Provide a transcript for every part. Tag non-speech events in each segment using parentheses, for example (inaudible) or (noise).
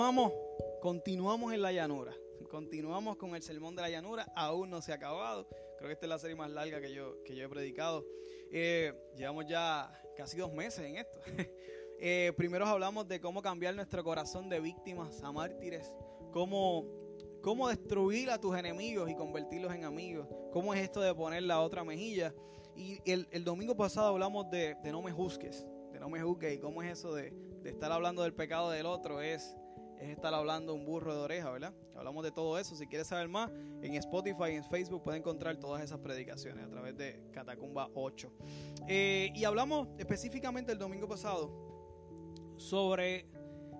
continuamos, continuamos en la llanura. Continuamos con el sermón de la llanura. Aún no se ha acabado. Creo que esta es la serie más larga que yo, que yo he predicado. Eh, llevamos ya casi dos meses en esto. (laughs) eh, primero hablamos de cómo cambiar nuestro corazón de víctimas a mártires. Cómo, cómo destruir a tus enemigos y convertirlos en amigos. Cómo es esto de poner la otra mejilla. Y el, el domingo pasado hablamos de, de no me juzgues. De no me juzgues. Y cómo es eso de de estar hablando del pecado del otro es, es estar hablando un burro de oreja, ¿verdad? Hablamos de todo eso. Si quieres saber más, en Spotify y en Facebook puedes encontrar todas esas predicaciones a través de Catacumba 8. Eh, y hablamos específicamente el domingo pasado sobre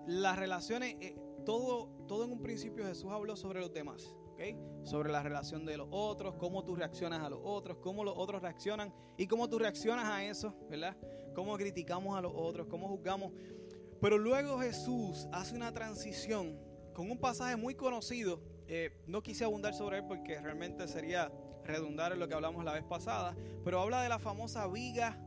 las relaciones. Eh, todo, todo en un principio Jesús habló sobre los demás. ¿okay? Sobre la relación de los otros, cómo tú reaccionas a los otros, cómo los otros reaccionan y cómo tú reaccionas a eso, ¿verdad? Cómo criticamos a los otros, cómo juzgamos. Pero luego Jesús hace una transición con un pasaje muy conocido. Eh, no quise abundar sobre él porque realmente sería redundar en lo que hablamos la vez pasada. Pero habla de la famosa viga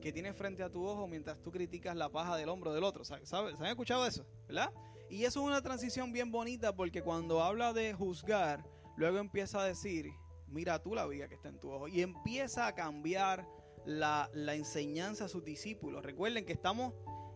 que tienes frente a tu ojo mientras tú criticas la paja del hombro del otro. ¿Sabes? ¿Se han escuchado eso? ¿Verdad? Y eso es una transición bien bonita porque cuando habla de juzgar, luego empieza a decir, mira tú la viga que está en tu ojo. Y empieza a cambiar la, enseñanza a sus discípulos. Recuerden que estamos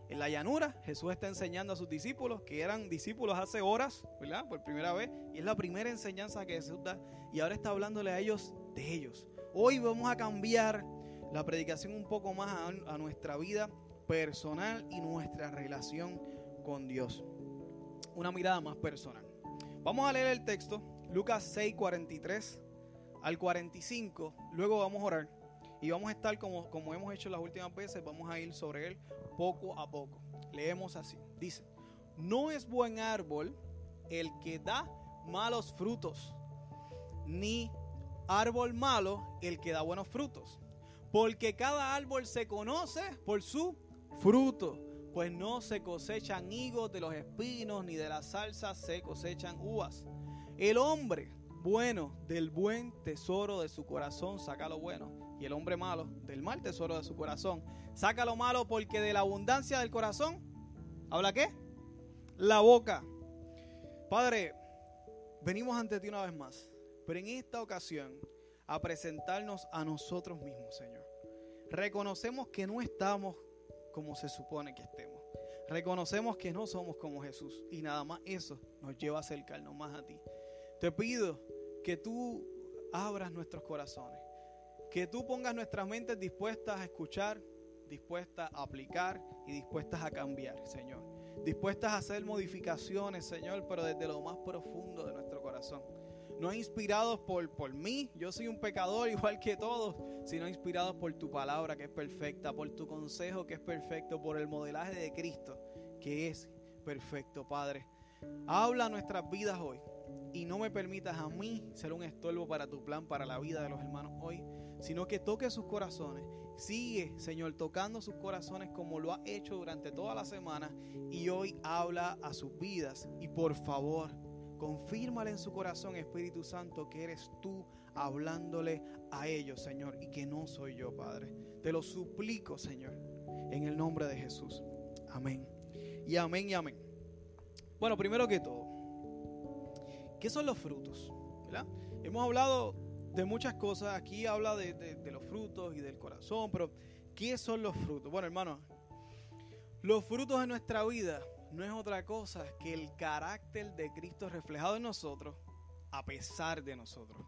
en la llanura, Jesús está enseñando a sus discípulos, que eran discípulos hace horas, ¿verdad? Por primera vez. Y es la primera enseñanza que Jesús da. Y ahora está hablándole a ellos de ellos. Hoy vamos a cambiar la predicación un poco más a nuestra vida personal y nuestra relación con Dios. Una mirada más personal. Vamos a leer el texto, Lucas 6, 43 al 45. Luego vamos a orar. Y vamos a estar como, como hemos hecho las últimas veces, vamos a ir sobre él poco a poco. Leemos así. Dice, no es buen árbol el que da malos frutos, ni árbol malo el que da buenos frutos. Porque cada árbol se conoce por su fruto, pues no se cosechan higos de los espinos, ni de las salsas se cosechan uvas. El hombre bueno del buen tesoro de su corazón saca lo bueno, y el hombre malo del mal tesoro de su corazón saca lo malo, porque de la abundancia del corazón, ¿habla qué? La boca. Padre, venimos ante ti una vez más, pero en esta ocasión a presentarnos a nosotros mismos, Señor. Reconocemos que no estamos como se supone que estemos. Reconocemos que no somos como Jesús y nada más eso nos lleva a acercarnos más a ti. Te pido que tú abras nuestros corazones, que tú pongas nuestras mentes dispuestas a escuchar, dispuestas a aplicar y dispuestas a cambiar, Señor. Dispuestas a hacer modificaciones, Señor, pero desde lo más profundo de nuestro corazón. No inspirados por, por mí, yo soy un pecador (laughs) igual que todos, sino inspirados por tu palabra que es perfecta, por tu consejo que es perfecto, por el modelaje de Cristo que es perfecto, Padre. Habla nuestras vidas hoy y no me permitas a mí ser un estorbo para tu plan, para la vida de los hermanos hoy, sino que toque sus corazones. Sigue, Señor, tocando sus corazones como lo ha hecho durante toda la semana y hoy habla a sus vidas. Y por favor, confírmale en su corazón, Espíritu Santo, que eres tú hablándole a ellos, Señor, y que no soy yo, Padre. Te lo suplico, Señor, en el nombre de Jesús. Amén. Y amén y amén. Bueno, primero que todo, ¿qué son los frutos? ¿verdad? Hemos hablado de muchas cosas, aquí habla de, de, los frutos y del corazón, pero ¿qué son los frutos? Bueno, hermano, los frutos de nuestra vida no es otra cosa que el carácter de Cristo reflejado en nosotros a pesar de nosotros.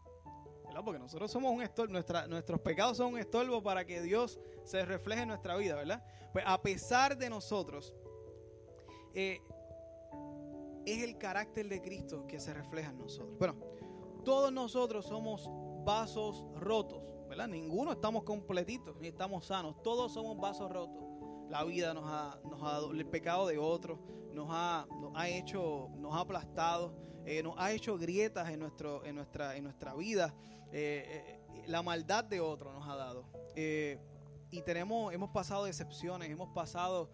¿verdad? Porque nosotros somos un estorbo, nuestros pecados son un estorbo para que Dios se refleje en nuestra vida, ¿verdad? Pues a pesar de nosotros, eh, es el carácter de Cristo que se refleja en nosotros. Bueno, todos nosotros somos vasos rotos, ¿verdad? Ninguno estamos completitos ni estamos sanos. Todos somos vasos rotos. La vida nos ha, nos ha el pecado de otros, nos ha, nos ha hecho, nos ha aplastado, eh, nos ha hecho grietas en, nuestro, en, nuestra, en nuestra vida. Eh, eh, la maldad de otros nos ha dado. y tenemos, hemos pasado decepciones, hemos pasado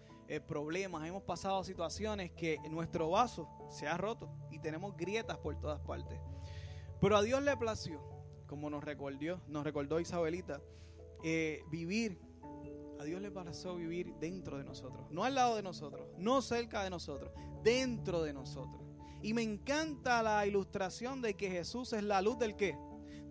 problemas, hemos pasado situaciones que nuestro vaso se ha roto y tenemos grietas por todas partes. Pero a Dios le plació, como nos recordó, nos recordó Isabelita, vivir a Dios le pareció vivir dentro de nosotros, no al lado de nosotros, no cerca de nosotros, dentro de nosotros. Y me encanta la ilustración de que Jesús es la luz del qué?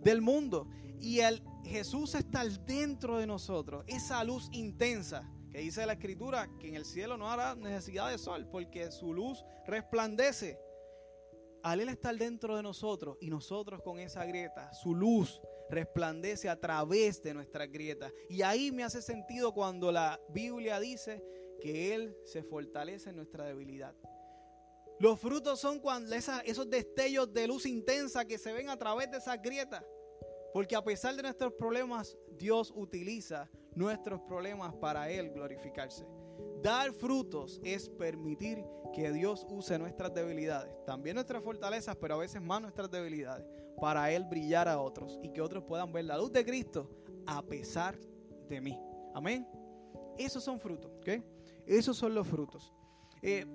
Del mundo. Y el Jesús está dentro de nosotros, esa luz intensa que dice la escritura que en el cielo no habrá necesidad de sol porque su luz resplandece. Al Él estar dentro de nosotros y nosotros con esa grieta, su luz resplandece a través de nuestra grieta. Y ahí me hace sentido cuando la Biblia dice que Él se fortalece en nuestra debilidad. Los frutos son cuando esos destellos de luz intensa que se ven a través de esa grieta. Porque a pesar de nuestros problemas, Dios utiliza nuestros problemas para Él glorificarse. Dar frutos es permitir que Dios use nuestras debilidades, también nuestras fortalezas, pero a veces más nuestras debilidades, para Él brillar a otros y que otros puedan ver la luz de Cristo a pesar de mí. Amén. Esos son frutos, ¿ok? Esos son los frutos. Eh,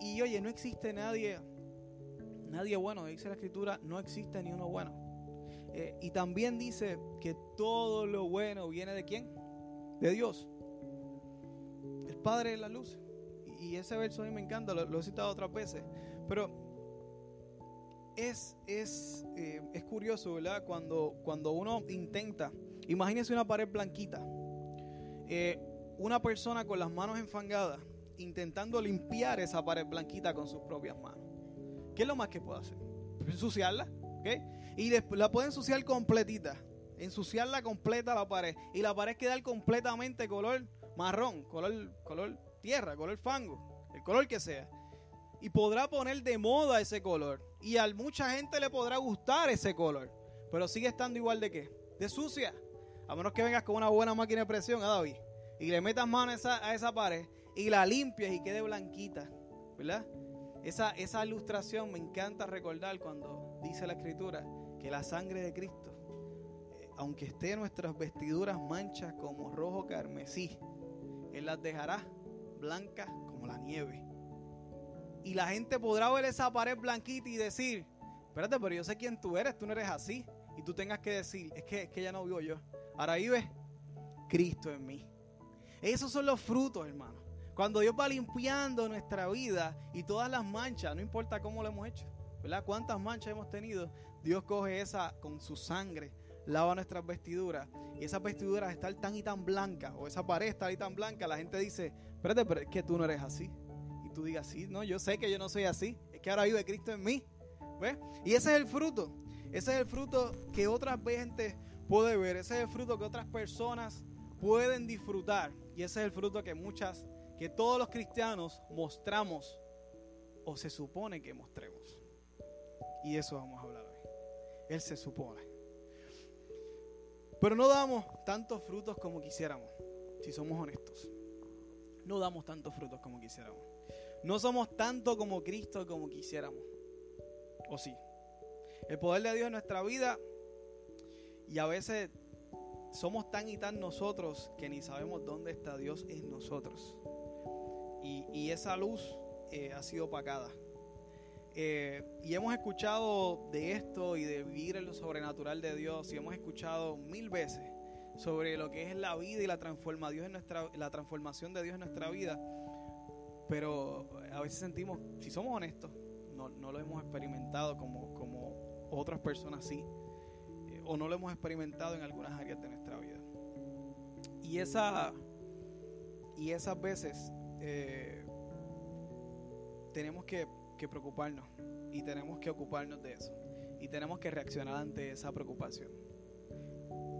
y, oye, no existe nadie, nadie bueno, dice la Escritura, no existe ni uno bueno. Eh, y también dice que todo lo bueno viene de quién? De Dios. Padre de la luz. Y ese verso a mí me encanta, lo, he citado otras veces. Pero es, es, eh, es curioso, ¿verdad? Cuando, cuando uno intenta, imagínese una pared blanquita, eh, una persona con las manos enfangadas, intentando limpiar esa pared blanquita con sus propias manos. ¿Qué es lo más que puede hacer? Ensuciarla, ¿ok? Y la puede ensuciar completita, ensuciarla completa la pared. Y la pared quedar completamente color marrón, color, color tierra, color fango, el color que sea. Y podrá poner de moda ese color. Y a mucha gente le podrá gustar ese color. Pero sigue estando igual de qué? De sucia. A menos que vengas con una buena máquina de presión, a ¿ah, David? Y le metas mano a esa, a esa pared y la limpias y quede blanquita. ¿Verdad? Esa, esa ilustración me encanta recordar cuando dice la escritura que la sangre de Cristo, eh, aunque esté nuestras vestiduras manchas como rojo carmesí, él las dejará blancas como la nieve. Y la gente podrá ver esa pared blanquita y decir, espérate, pero yo sé quién tú eres, tú no eres así. Y tú tengas que decir, es que, que ya no vivo yo. Ahora vive Cristo en mí. Esos son los frutos, hermano. Cuando Dios va limpiando nuestra vida y todas las manchas, no importa cómo lo hemos hecho, ¿verdad? Cuántas manchas hemos tenido, Dios coge esa con su sangre lava nuestras vestiduras y esas vestiduras están tan y tan blancas o esa pared está ahí tan blanca, la gente dice, espérate, pero es que tú no eres así. Y tú digas, sí, no, yo sé que yo no soy así, es que ahora vive Cristo en mí. ¿Ves? Y ese es el fruto, ese es el fruto que otras gente puede ver, ese es el fruto que otras personas pueden disfrutar y ese es el fruto que muchas, que todos los cristianos mostramos o se supone que mostremos. Y eso vamos a hablar hoy. Él se supone. Pero no damos tantos frutos como quisiéramos, si somos honestos. No damos tantos frutos como quisiéramos. No somos tanto como Cristo como quisiéramos. ¿O sí? El poder de Dios en nuestra vida y a veces somos tan y tan nosotros que ni sabemos dónde está Dios en nosotros. Y, esa luz eh, ha sido opacada. Eh, y hemos escuchado de esto y de vivir en lo sobrenatural de Dios y hemos escuchado mil veces sobre lo que es la vida y la, transforma Dios en nuestra, la transformación de Dios en nuestra vida. Pero a veces sentimos, si somos honestos, no, lo hemos experimentado como, como otras personas sí, eh, o no lo hemos experimentado en algunas áreas de nuestra vida. Y, esa, y esas veces eh, tenemos que que preocuparnos y tenemos que ocuparnos de eso y tenemos que reaccionar ante esa preocupación.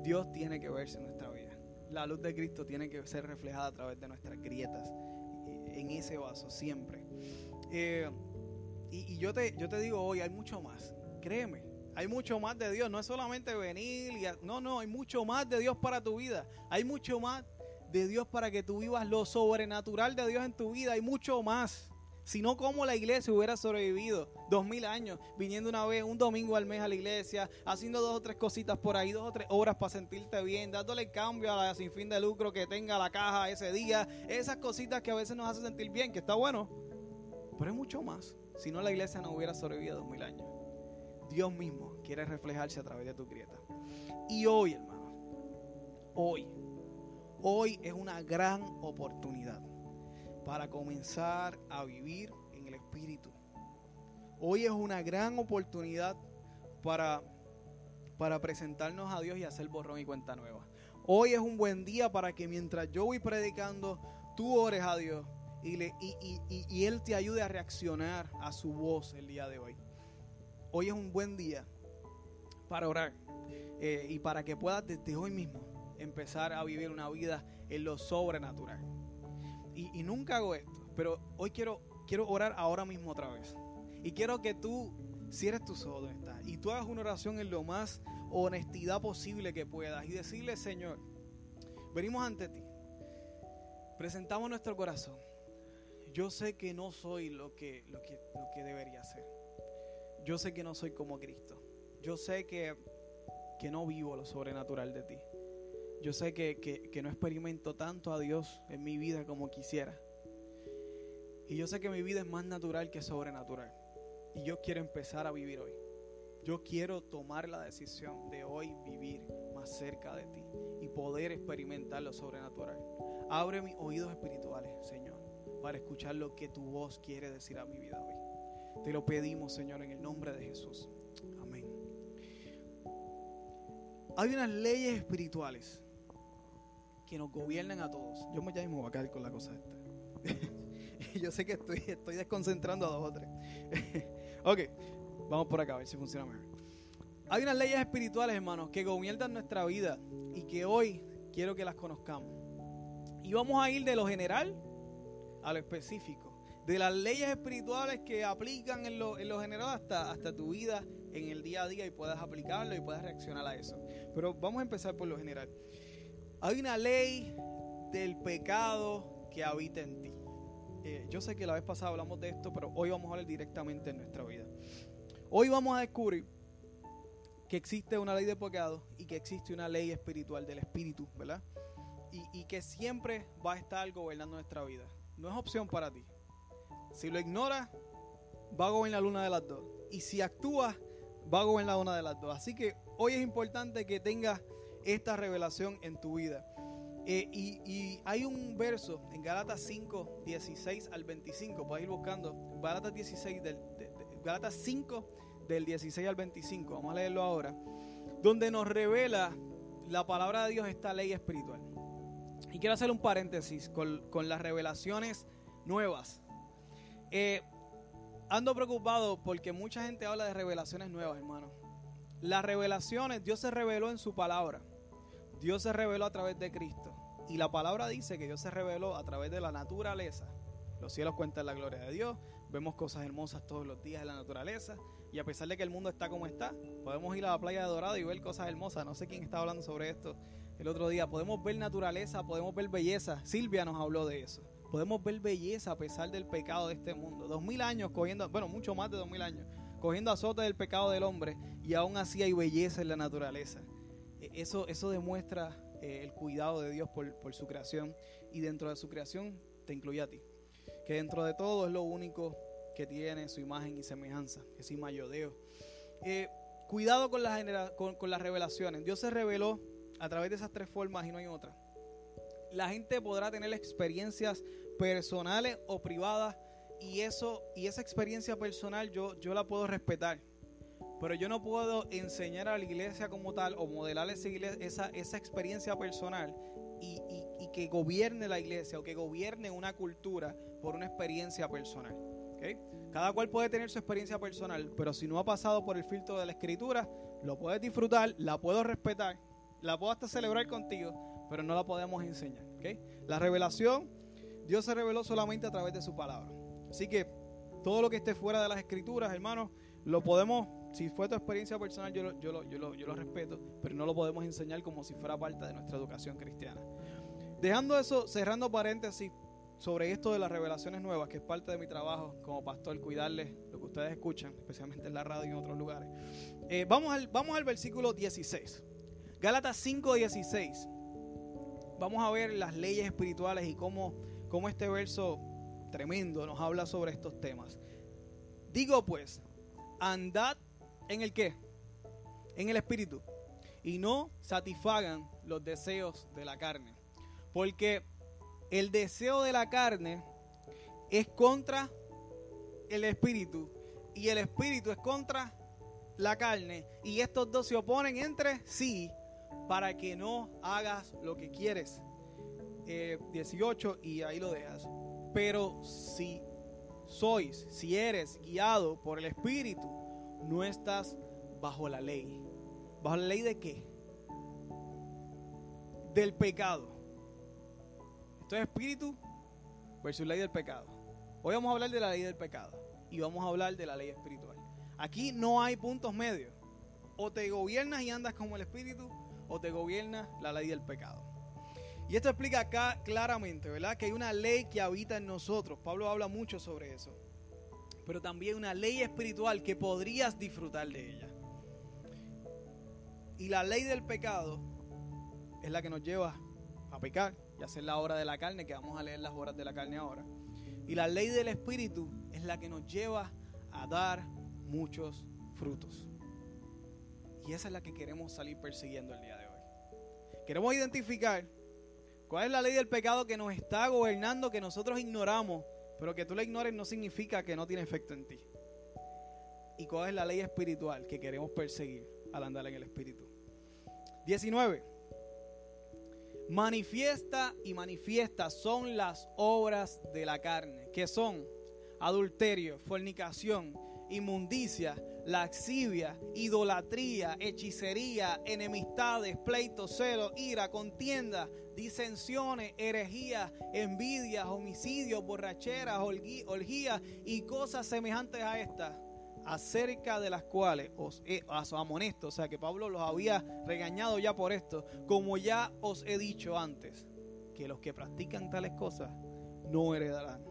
Dios tiene que verse en nuestra vida. La luz de Cristo tiene que ser reflejada a través de nuestras grietas eh, en ese vaso siempre. Eh, y, yo, te, yo te digo hoy, hay mucho más. Créeme, hay mucho más de Dios. No es solamente venir y... no, no, hay mucho más de Dios para tu vida. Hay mucho más de Dios para que tú vivas lo sobrenatural de Dios en tu vida. Hay mucho más sino cómo la iglesia hubiera sobrevivido dos mil años, viniendo una vez, un domingo al mes a la iglesia, haciendo dos o tres cositas por ahí, dos o tres horas para sentirte bien, dándole cambio a la sin fin de lucro que tenga la caja ese día, esas cositas que a veces nos hacen sentir bien, que está bueno, pero es mucho más, si no la iglesia no hubiera sobrevivido dos mil años. Dios mismo quiere reflejarse a través de tu grieta. Y hoy, hermano, hoy, hoy es una gran oportunidad para comenzar a vivir en el Espíritu. Hoy es una gran oportunidad para, para presentarnos a Dios y hacer borrón y cuenta nueva. Hoy es un buen día para que mientras yo voy predicando, tú ores a Dios y, Él te ayude a reaccionar a su voz el día de hoy. Hoy es un buen día para orar eh, y para que puedas desde hoy mismo empezar a vivir una vida en lo sobrenatural. Y, nunca hago esto, pero hoy quiero, quiero orar ahora mismo otra vez. Y quiero que tú cierres tus ojos donde estás y tú hagas una oración en lo más honestidad posible que puedas y decirle, Señor, venimos ante ti, presentamos nuestro corazón. Yo sé que no soy lo que, lo que, lo que debería ser. Yo sé que no soy como Cristo. Yo sé que, que no vivo lo sobrenatural de ti. Yo sé que, que, no experimento tanto a Dios en mi vida como quisiera. Y yo sé que mi vida es más natural que sobrenatural. Y yo quiero empezar a vivir hoy. Yo quiero tomar la decisión de hoy vivir más cerca de ti y poder experimentar lo sobrenatural. Abre mis oídos espirituales, Señor, para escuchar lo que tu voz quiere decir a mi vida hoy. Te lo pedimos, Señor, en el nombre de Jesús. Amén. Hay unas leyes espirituales que nos gobiernan a todos. Yo me llamo a caer con la cosa esta. (laughs) yo sé que estoy, estoy desconcentrando a dos o tres. (laughs) ok. Vamos por acá a ver si funciona mejor. Hay unas leyes espirituales, hermanos, que gobiernan nuestra vida y que hoy quiero que las conozcamos. Y vamos a ir de lo general a lo específico. De las leyes espirituales que aplican en lo, en lo general hasta, hasta tu vida en el día a día y puedas aplicarlo y puedas reaccionar a eso. Pero vamos a empezar por lo general. Hay una ley del pecado que habita en ti. Eh, yo sé que la vez pasada hablamos de esto, pero hoy vamos a hablar directamente en nuestra vida. Hoy vamos a descubrir que existe una ley de pecado y que existe una ley espiritual del espíritu, ¿verdad? Y, que siempre va a estar gobernando nuestra vida. No es opción para ti. Si lo ignoras, va a gobernar una de las dos. Y si actúas, va a gobernar una de las dos. Así que hoy es importante que tengas esta revelación en tu vida. Eh, y, hay un verso en Galatas 5, 16 al 25. Puedes ir buscando. Galatas 16 del, Galatas 5 del 16 al 25, vamos a leerlo ahora, donde nos revela la palabra de Dios esta ley espiritual. Y quiero hacer un paréntesis con, las revelaciones nuevas. Eh, ando preocupado porque mucha gente habla de revelaciones nuevas, hermano. Las revelaciones, Dios se reveló en su palabra. Dios se reveló a través de Cristo. Y la palabra dice que Dios se reveló a través de la naturaleza. Los cielos cuentan la gloria de Dios, vemos cosas hermosas todos los días en la naturaleza y a pesar de que el mundo está como está, podemos ir a la playa de Dorado y ver cosas hermosas. No sé quién está hablando sobre esto el otro día. Podemos ver naturaleza, podemos ver belleza. Silvia nos habló de eso. Podemos ver belleza a pesar del pecado de este mundo. Dos mil años cogiendo, bueno, mucho más de dos mil años, cogiendo azote del pecado del hombre y aún así hay belleza en la naturaleza. Eso, eso demuestra eh, el cuidado de Dios por, por su creación y dentro de su creación te incluye a ti que dentro de todo es lo único que tiene su imagen y semejanza, que es Imayodeo. Eh, cuidado con las, con, las revelaciones. Dios se reveló a través de esas tres formas y no hay otra. La gente podrá tener experiencias personales o privadas y eso y esa experiencia personal yo, yo la puedo respetar. Pero yo no puedo enseñar a la iglesia como tal o modelar esa, esa, esa experiencia personal y, que gobierne la iglesia o que gobierne una cultura por una experiencia personal. Cada cual puede tener su experiencia personal, pero si no ha pasado por el filtro de la escritura, lo puedes disfrutar, la puedo respetar, la puedo hasta celebrar contigo, pero no la podemos enseñar. La revelación, Dios se reveló solamente a través de su palabra. Así que todo lo que esté fuera de las escrituras, hermanos, lo podemos, si fue tu experiencia personal, yo lo, yo lo, yo lo, yo lo respeto, pero no lo podemos enseñar como si fuera parte de nuestra educación cristiana. Dejando eso, cerrando paréntesis sobre esto de las revelaciones nuevas, que es parte de mi trabajo como pastor, cuidarles lo que ustedes escuchan, especialmente en la radio y en otros lugares. Eh, vamos, al, vamos al versículo 16. Gálatas 5:16. Vamos a ver las leyes espirituales y cómo, cómo este verso tremendo nos habla sobre estos temas. Digo pues, andad en el qué? En el espíritu. Y no satisfagan los deseos de la carne Porque el deseo de la carne es contra el espíritu y el espíritu es contra la carne y estos dos se oponen entre sí para que no hagas lo que quieres. 18 eh, y ahí lo dejas. Pero si sois, si eres guiado por el espíritu, no estás bajo la ley. ¿Bajo la ley de qué? Del pecado. Esto es espíritu versus ley del pecado. Hoy vamos a hablar de la ley del pecado y vamos a hablar de la ley espiritual. Aquí no hay puntos medios. O te gobiernas y andas como el espíritu o te gobierna la ley del pecado. Y esto explica acá claramente, ¿verdad? Que hay una ley que habita en nosotros. Pablo habla mucho sobre eso. Pero también una ley espiritual que podrías disfrutar de ella. Y la ley del pecado es la que nos lleva a pecar y hacer la hora de la carne, que vamos a leer las horas de la carne ahora. Y la ley del espíritu es la que nos lleva a dar muchos frutos. Y esa es la que queremos salir persiguiendo el día de hoy. Queremos identificar cuál es la ley del pecado que nos está gobernando, que nosotros ignoramos, pero que tú la ignores no significa que no tiene efecto en ti. Y cuál es la ley espiritual que queremos perseguir al andar en el espíritu. 19. Manifiesta y manifiesta son las obras de la carne, que son adulterio, fornicación, inmundicia, laxivia, idolatría, hechicería, enemistades, pleitos, celos, ira, contienda, disensiones, herejías, envidias, homicidios, borracheras, orgías y cosas semejantes a estas, acerca de las cuales os, he, amonesto, o sea que Pablo los había regañado ya por esto, como ya os he dicho antes, que los que practican tales cosas no heredarán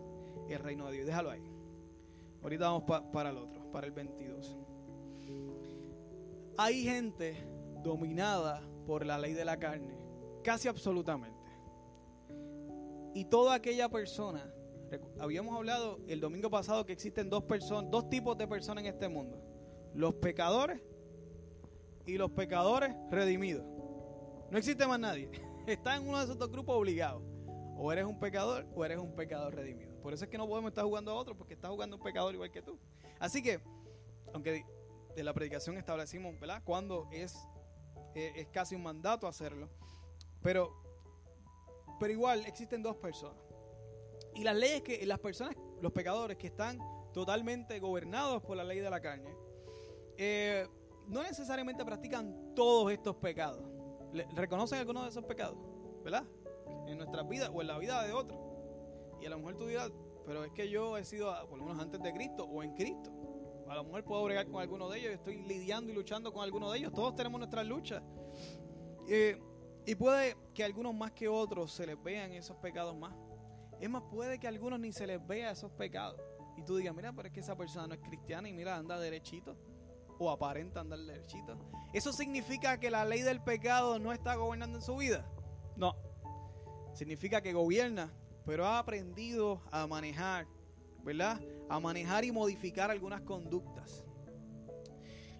el reino de Dios. Déjalo ahí. Ahorita vamos para el otro, para el 22. Hay gente dominada por la ley de la carne, casi absolutamente. Y toda aquella persona, habíamos hablado el domingo pasado que existen dos personas, dos tipos de personas en este mundo. Los pecadores y los pecadores redimidos. No existe más nadie. (laughs) Está en uno de esos dos grupos obligados. O eres un pecador o eres un pecador redimido. Por eso es que no podemos estar jugando a otro, porque está jugando un pecador igual que tú. Así que, aunque de la predicación establecimos, ¿verdad? Cuando es, eh, es casi un mandato hacerlo. Pero, pero igual existen dos personas. Y las leyes que, las personas, los pecadores que están totalmente gobernados por la ley de la carne, eh, no necesariamente practican todos estos pecados. ¿Reconocen algunos de esos pecados? ¿Verdad? En nuestra vida o en la vida de otros. Y a lo mejor tú dirás, pero es que yo he sido, por lo menos antes de Cristo o en Cristo. A lo mejor puedo bregar con alguno de ellos, estoy lidiando y luchando con alguno de ellos. Todos tenemos nuestras luchas. Eh, y puede que algunos más que otros se les vean esos pecados más. Es más, puede que a algunos ni se les vea esos pecados. Y tú digas, mira, pero es que esa persona no es cristiana y mira, anda derechito. O aparenta andar derechito. ¿Eso significa que la ley del pecado no está gobernando en su vida? No. Significa que gobierna pero ha aprendido a manejar, ¿verdad? A manejar y modificar algunas conductas.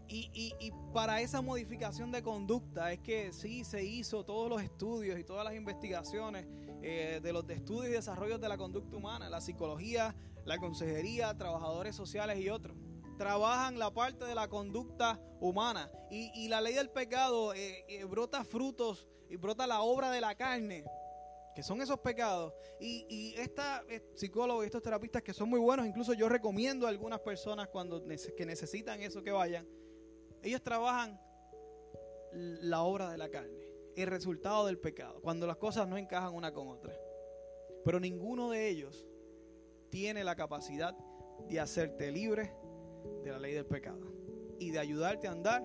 Y, para esa modificación de conducta es que sí se hizo todos los estudios y todas las investigaciones eh, de los estudios y desarrollos de la conducta humana, la psicología, la consejería, trabajadores sociales y otros. Trabajan la parte de la conducta humana y, la ley del pecado eh, eh, brota frutos y brota la obra de la carne que son esos pecados. Y, y esta eh, psicólogo y estos terapistas que son muy buenos, incluso yo recomiendo a algunas personas cuando que necesitan eso que vayan, ellos trabajan la obra de la carne, el resultado del pecado, cuando las cosas no encajan una con otra. Pero ninguno de ellos tiene la capacidad de hacerte libre de la ley del pecado y de ayudarte a andar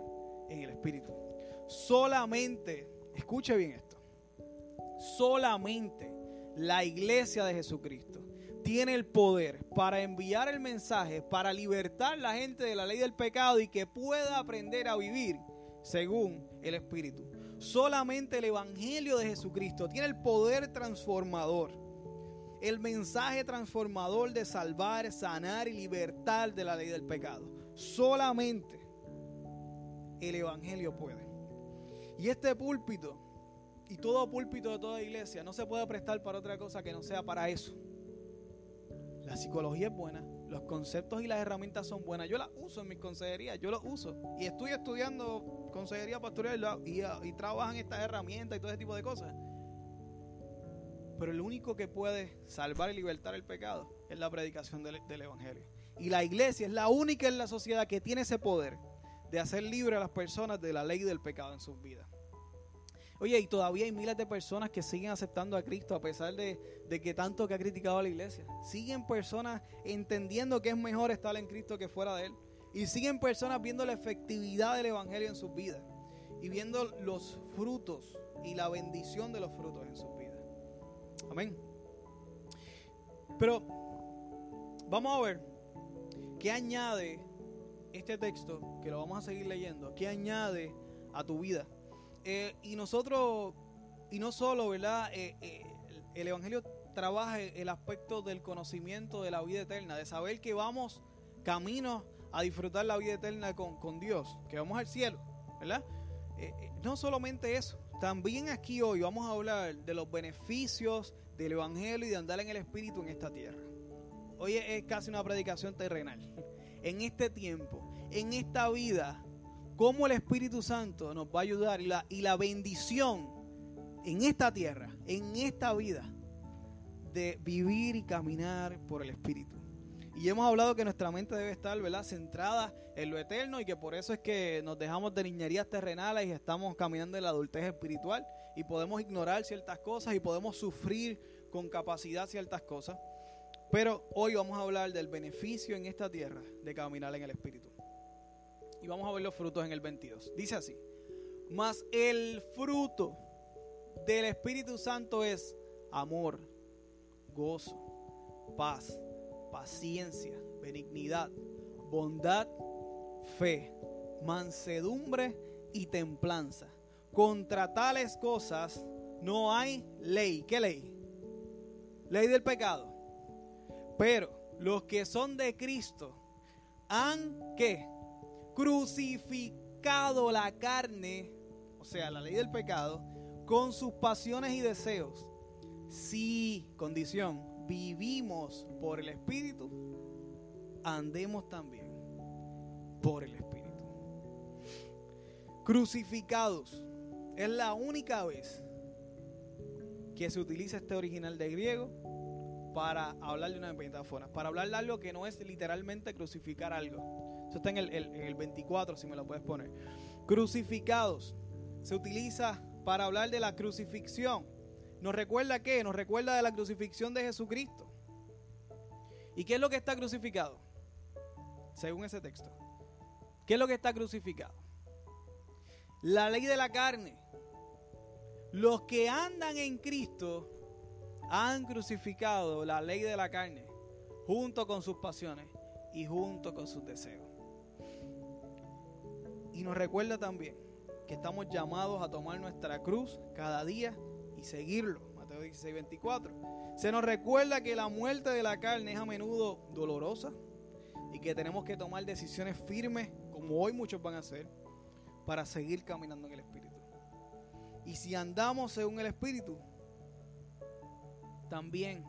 en el Espíritu. Solamente, escuche bien esto, solamente la iglesia de Jesucristo tiene el poder para enviar el mensaje, para libertar a la gente de la ley del pecado y que pueda aprender a vivir según el Espíritu. Solamente el Evangelio de Jesucristo tiene el poder transformador, el mensaje transformador de salvar, sanar y libertar de la ley del pecado. Solamente el Evangelio puede. Y este púlpito Y todo púlpito de toda iglesia no se puede prestar para otra cosa que no sea para eso. La psicología es buena, los conceptos y las herramientas son buenas. Yo las uso en mis consejerías, yo las uso. Y estoy estudiando consejería pastoral y, trabajan estas herramientas y todo ese tipo de cosas. Pero el único que puede salvar y libertar el pecado es la predicación del, del Evangelio. Y la iglesia es la única en la sociedad que tiene ese poder de hacer libre a las personas de la ley del pecado en sus vidas. Oye, y todavía hay miles de personas que siguen aceptando a Cristo a pesar de, que tanto que ha criticado a la iglesia. Siguen personas entendiendo que es mejor estar en Cristo que fuera de Él. Y siguen personas viendo la efectividad del Evangelio en sus vidas. Y viendo los frutos y la bendición de los frutos en sus vidas. Amén. Pero vamos a ver qué añade este texto, que lo vamos a seguir leyendo, qué añade a tu vida. Eh, y nosotros, y no solo, ¿verdad? Eh, eh, el Evangelio trabaja el aspecto del conocimiento de la vida eterna, de saber que vamos camino a disfrutar la vida eterna con, con Dios, que vamos al cielo, ¿verdad? no solamente eso, también aquí hoy vamos a hablar de los beneficios del Evangelio y de andar en el Espíritu en esta tierra. Hoy es casi una predicación terrenal. En este tiempo, en esta vida, cómo el Espíritu Santo nos va a ayudar y la, bendición en esta tierra, en esta vida, de vivir y caminar por el Espíritu. Y hemos hablado que nuestra mente debe estar centrada en lo eterno y que por eso es que nos dejamos de niñerías terrenales y estamos caminando en la adultez espiritual y podemos ignorar ciertas cosas y podemos sufrir con capacidad ciertas cosas. Pero hoy vamos a hablar del beneficio en esta tierra de caminar en el Espíritu. Y vamos a ver los frutos en el 22. Dice así, mas el fruto del Espíritu Santo es amor, gozo, paz, paciencia, benignidad, bondad, fe, mansedumbre y templanza. Contra tales cosas no hay ley. ¿Qué ley? Ley del pecado. Pero los que son de Cristo han que crucificado la carne, o sea, la ley del pecado, con sus pasiones y deseos. Si, condición, vivimos por el Espíritu, andemos también por el Espíritu. Crucificados es la única vez que se utiliza este original de griego para hablar de una metáfora, para hablar de algo que no es literalmente crucificar algo, eso está en el, 24, si me lo puedes poner. Crucificados. Se utiliza para hablar de la crucifixión. ¿Nos recuerda qué? Nos recuerda de la crucifixión de Jesucristo. ¿Y qué es lo que está crucificado? Según ese texto. ¿Qué es lo que está crucificado? La ley de la carne. Los que andan en Cristo han crucificado la ley de la carne junto con sus pasiones y junto con sus deseos. Y nos recuerda también que estamos llamados a tomar nuestra cruz cada día y seguirlo. Mateo 16, 24. Se nos recuerda que la muerte de la carne es a menudo dolorosa y que tenemos que tomar decisiones firmes, como hoy muchos van a hacer, para seguir caminando en el Espíritu. Y si andamos según el Espíritu, también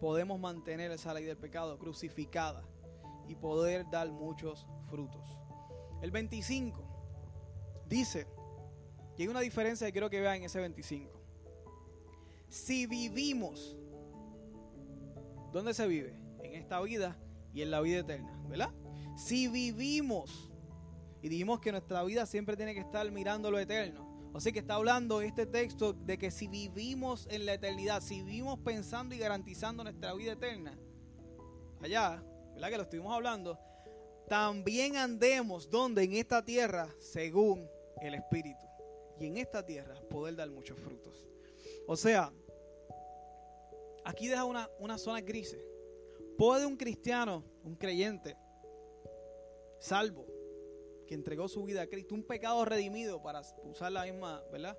podemos mantener esa ley del pecado crucificada y poder dar muchos frutos. El 25 dice, y hay una diferencia que quiero que vean en ese 25. Si vivimos, ¿dónde se vive? En esta vida y en la vida eterna, ¿verdad? Si vivimos, y dijimos que nuestra vida siempre tiene que estar mirando lo eterno. Así que está hablando este texto de que si vivimos en la eternidad, si vivimos pensando y garantizando nuestra vida eterna, allá, ¿verdad? Que lo estuvimos hablando, también andemos donde en esta tierra según el Espíritu. Y en esta tierra poder dar muchos frutos. O sea, aquí deja una, una zona gris. ¿Puede un cristiano, un creyente, salvo, que entregó su vida a Cristo, un pecado redimido, para usar la misma, ¿verdad?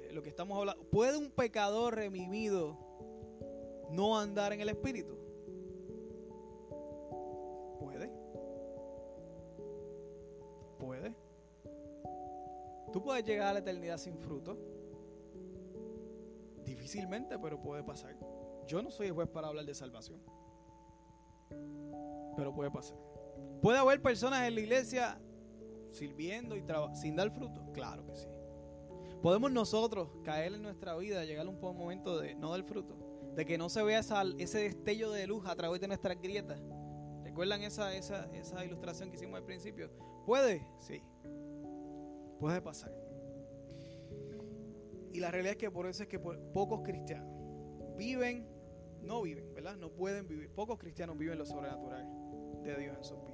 Eh, lo que estamos hablando, ¿puede un pecador redimido no andar en el Espíritu? Tú puedes llegar a la eternidad sin fruto. Difícilmente, pero puede pasar. Yo no soy el juez para hablar de salvación. Pero puede pasar. ¿Puede haber personas en la iglesia sirviendo y sin dar fruto? Claro que sí. ¿Podemos nosotros caer en nuestra vida, llegar a un momento de no dar fruto? De que no se vea ese destello de luz a través de nuestras grietas. ¿Recuerdan esa, esa, esa ilustración que hicimos al principio? ¿Puede? Sí. Puede pasar. Y la realidad es que por eso es que pocos cristianos viven, no viven, ¿verdad? No pueden vivir. Pocos cristianos viven lo sobrenatural de Dios en vidas.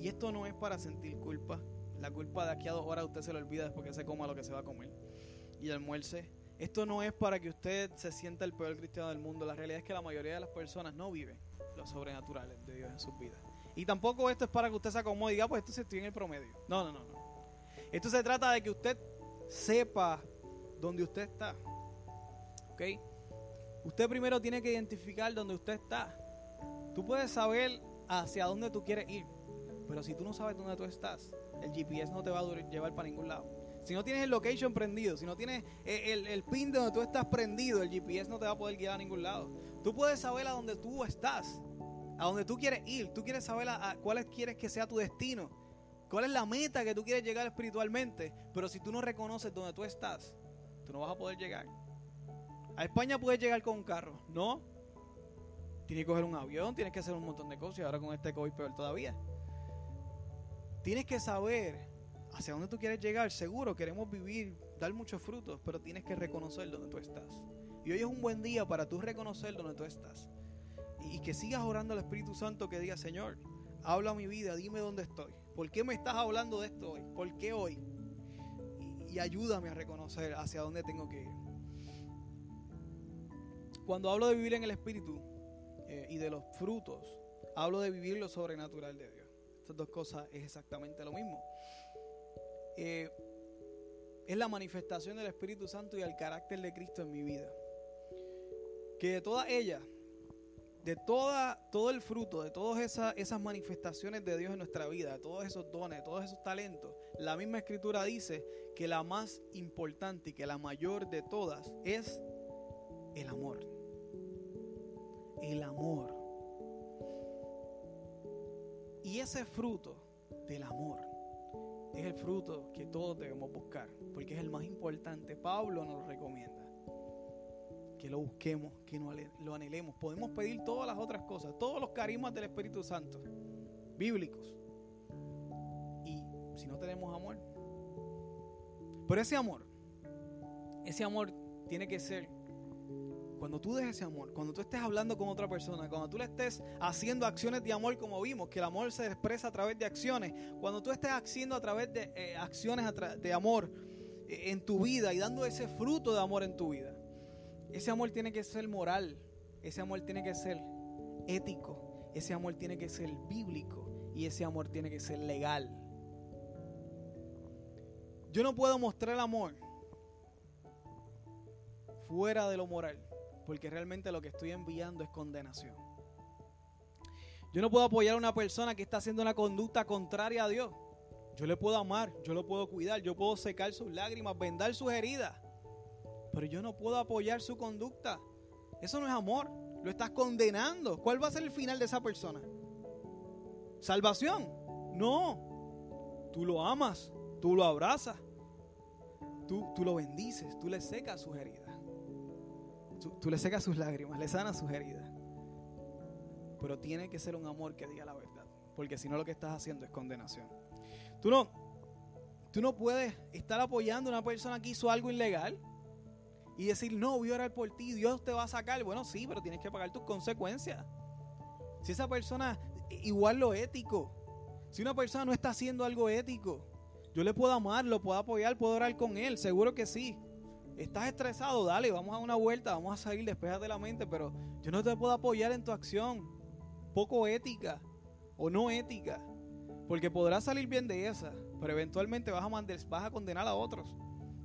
Y esto no es para sentir culpa. La culpa de aquí a dos horas usted se lo olvida después que se coma lo que se va a comer y almuerce. Esto no es para que usted se sienta el peor cristiano del mundo. La realidad es que la mayoría de las personas no viven lo sobrenatural de Dios en sus vidas. Y tampoco esto es para que usted se acomode y diga, ah, pues esto se estoy en el promedio. No, no, no, no. Esto se trata de que usted sepa dónde usted está. ¿Ok? Usted primero tiene que identificar dónde usted está. Tú puedes saber hacia dónde tú quieres ir, pero si tú no sabes dónde tú estás, el GPS no te va a llevar para ningún lado. Si no tienes el location prendido, si no tienes el, el, pin de donde tú estás prendido, el GPS no te va a poder guiar a ningún lado. Tú puedes saber a dónde tú estás, a dónde tú quieres ir. Tú quieres saber a, cuál quieres que sea tu destino, cuál es la meta que tú quieres llegar espiritualmente. Pero si tú no reconoces dónde tú estás, tú no vas a poder llegar. A España puedes llegar con un carro, ¿no? Tienes que coger un avión, tienes que hacer un montón de cosas ahora con este COVID peor todavía. Tienes que saber hacia dónde tú quieres llegar. Seguro queremos vivir, dar muchos frutos, pero tienes que reconocer dónde tú estás. Y hoy es un buen día para tú reconocer dónde tú estás. Y, que sigas orando al Espíritu Santo que diga, Señor, habla mi vida, dime dónde estoy. ¿Por qué me estás hablando de esto hoy? ¿Por qué hoy? Y, ayúdame a reconocer hacia dónde tengo que ir. Cuando hablo de vivir en el Espíritu eh, y de los frutos, hablo de vivir lo sobrenatural de Dios. Dos cosas es exactamente lo mismo. Eh, es la manifestación del Espíritu Santo y el carácter de Cristo en mi vida. Que de todas ellas, de toda, todo el fruto, de todas esas, esas manifestaciones de Dios en nuestra vida, de todos esos dones, de todos esos talentos, la misma escritura dice que la más importante y que la mayor de todas es el amor. El amor. Y ese fruto del amor es el fruto que todos debemos buscar, porque es el más importante. Pablo nos lo recomienda. Que lo busquemos, que lo anhelemos. Podemos pedir todas las otras cosas, todos los carismas del Espíritu Santo, bíblicos. Y si no tenemos amor, pero ese amor, ese amor tiene que ser cuando tú dejes ese amor, cuando tú estés hablando con otra persona, cuando tú le estés haciendo acciones de amor como vimos, que el amor se expresa a través de acciones, cuando tú estés haciendo a través de eh, acciones de amor eh, en tu vida y dando ese fruto de amor en tu vida, ese amor tiene que ser moral, ese amor tiene que ser ético, ese amor tiene que ser bíblico y ese amor tiene que ser legal. Yo no puedo mostrar amor fuera de lo moral porque realmente lo que estoy enviando es condenación. Yo no puedo apoyar a una persona que está haciendo una conducta contraria a Dios. Yo le puedo amar, yo lo puedo cuidar, yo puedo secar sus lágrimas, vendar sus heridas. Pero yo no puedo apoyar su conducta. Eso no es amor. Lo estás condenando. ¿Cuál va a ser el final de esa persona? ¿Salvación? No. Tú lo amas, tú lo abrazas, tú, tú lo bendices, tú le secas sus heridas. Tú, le secas sus lágrimas, le sanas sus heridas. Pero tiene que ser un amor que diga la verdad. Porque si no lo que estás haciendo es condenación. Tú no, tú no puedes estar apoyando a una persona que hizo algo ilegal y decir, no, voy a orar por ti, Dios te va a sacar. Bueno, sí, pero tienes que pagar tus consecuencias. Si esa persona, igual lo ético. Si una persona no está haciendo algo ético, yo le puedo amar, lo puedo apoyar, puedo orar con él, seguro que sí. Estás estresado, dale, vamos a una vuelta, vamos a salir, despejate la mente, pero yo no te puedo apoyar en tu acción, poco ética o no ética, porque podrás salir bien de esa, pero eventualmente vas a, vas a condenar a otros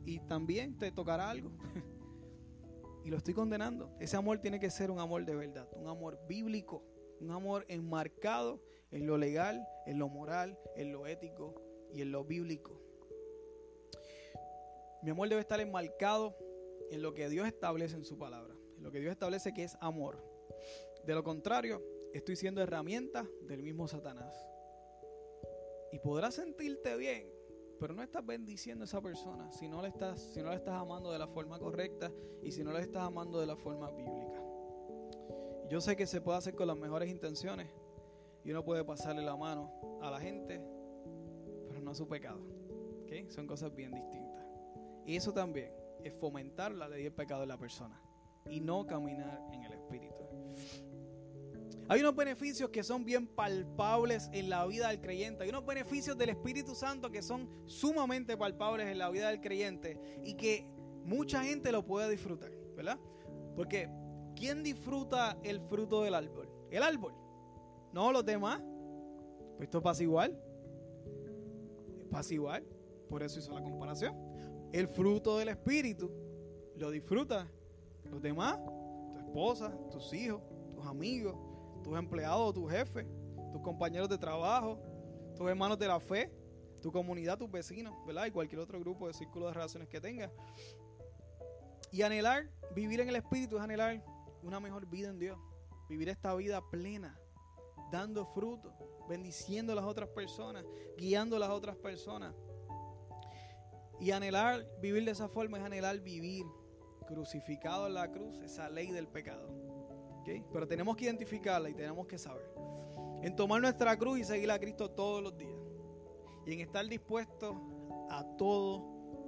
y también te tocará algo. (laughs) y lo estoy condenando. Ese amor tiene que ser un amor de verdad, un amor bíblico, un amor enmarcado en lo legal, en lo moral, en lo ético y en lo bíblico. Mi amor debe estar enmarcado en lo que Dios establece en su palabra, en lo que Dios establece que es amor. De lo contrario, estoy siendo herramienta del mismo Satanás. Y podrás sentirte bien, pero no estás bendiciendo a esa persona si no le estás, si no estás amando de la forma correcta y si no le estás amando de la forma bíblica. Yo sé que se puede hacer con las mejores intenciones y uno puede pasarle la mano a la gente, pero no a su pecado. ¿Okay? Son cosas bien distintas. Y eso también es fomentar la ley del pecado de la persona y no caminar en el Espíritu. Hay unos beneficios que son bien palpables en la vida del creyente. Hay unos beneficios del Espíritu Santo que son sumamente palpables en la vida del creyente y que mucha gente lo puede disfrutar, ¿verdad? Porque ¿quién disfruta el fruto del árbol? El árbol. No los demás. Pues esto pasa igual. Pasa igual. Por eso hizo la comparación. El fruto del Espíritu lo disfruta los demás, tu esposa, tus hijos, tus amigos, tus empleados, tus jefes, tus compañeros de trabajo, tus hermanos de la fe, tu comunidad, tus vecinos, ¿verdad? Y cualquier otro grupo de círculo de relaciones que tengas. Y anhelar, vivir en el Espíritu es anhelar una mejor vida en Dios. Vivir esta vida plena, dando fruto, bendiciendo a las otras personas, guiando a las otras personas. Y anhelar vivir de esa forma es anhelar vivir crucificado en la cruz, esa ley del pecado. Pero tenemos que identificarla y tenemos que saber. En tomar nuestra cruz y seguir a Cristo todos los días. Y en estar dispuestos a todo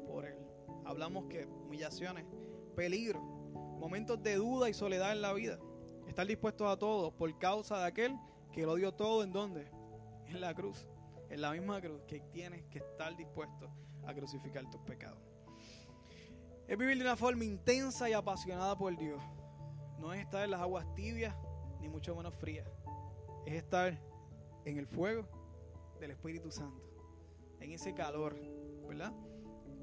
por Él. Hablamos que humillaciones, peligro, momentos de duda y soledad en la vida. Estar dispuestos a todo por causa de aquel que lo dio todo en donde? En la cruz. En la misma cruz que tienes que estar dispuesto a crucificar tus pecados. Es vivir de una forma intensa y apasionada por Dios no es estar en las aguas tibias, ni mucho menos frías. Es estar en el fuego del Espíritu Santo, en ese calor, ¿verdad?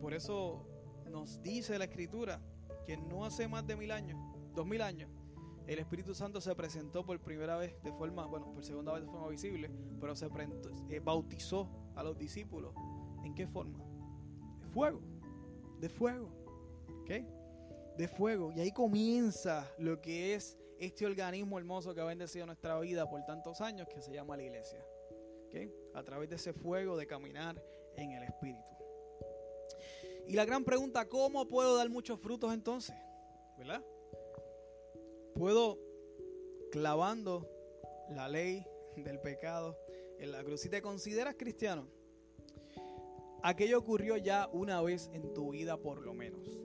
Por eso nos dice la Escritura que no hace más de mil años, dos mil años, el Espíritu Santo se presentó por primera vez de forma, bueno, por segunda vez de forma visible, pero se eh, bautizó a los discípulos. ¿En qué forma? Fuego, de fuego. ¿Ok? de fuego. Y ahí comienza lo que es este organismo hermoso que ha bendecido nuestra vida por tantos años que se llama la iglesia. A través de ese fuego de caminar en el Espíritu. Y la gran pregunta, ¿cómo puedo dar muchos frutos entonces? ¿Verdad? Puedo clavando la ley del pecado en la cruz. Si te consideras cristiano, aquello ocurrió ya una vez en tu vida por lo menos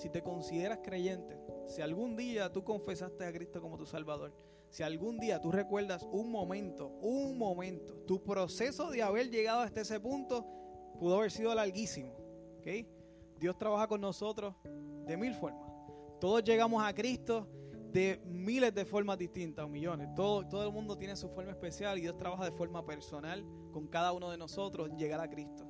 si te consideras creyente, si algún día tú confesaste a Cristo como tu Salvador, si algún día tú recuerdas un momento, un momento, tu proceso de haber llegado hasta ese punto pudo haber sido larguísimo. Dios trabaja con nosotros de mil formas. Todos llegamos a Cristo de miles de formas distintas, millones. Todo, todo el mundo tiene su forma especial y Dios trabaja de forma personal con cada uno de nosotros en llegar a Cristo.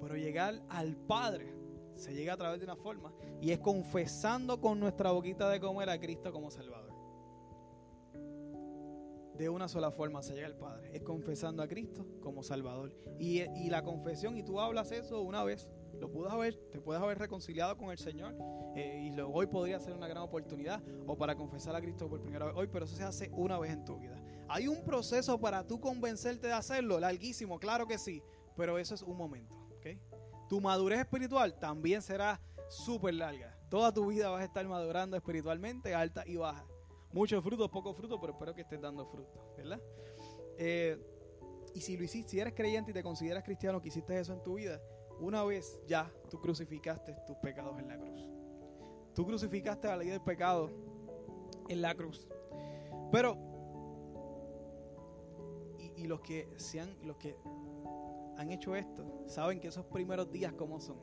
Pero llegar al Padre se llega a través de una forma y es confesando con nuestra boquita de comer a Cristo como Salvador. De una sola forma se llega al Padre, es confesando a Cristo como Salvador. Y, la confesión, y tú hablas eso una vez, lo puedes haber, te puedes haber reconciliado con el Señor eh, y hoy podría ser una gran oportunidad o para confesar a Cristo por primera vez hoy, pero eso se hace una vez en tu vida. Hay un proceso para tú convencerte de hacerlo, larguísimo, claro que sí, pero eso es un momento, Tu madurez espiritual también será súper larga. Toda tu vida vas a estar madurando espiritualmente, alta y baja. Muchos frutos, pocos frutos, pero espero que estés dando frutos, ¿verdad? Eh, y si lo hiciste, si eres creyente y te consideras cristiano, que hiciste eso en tu vida, una vez ya tú crucificaste tus pecados en la cruz. Tú crucificaste la ley del pecado en la cruz. Pero, y, y los que sean, los que han hecho esto saben que esos primeros días como son.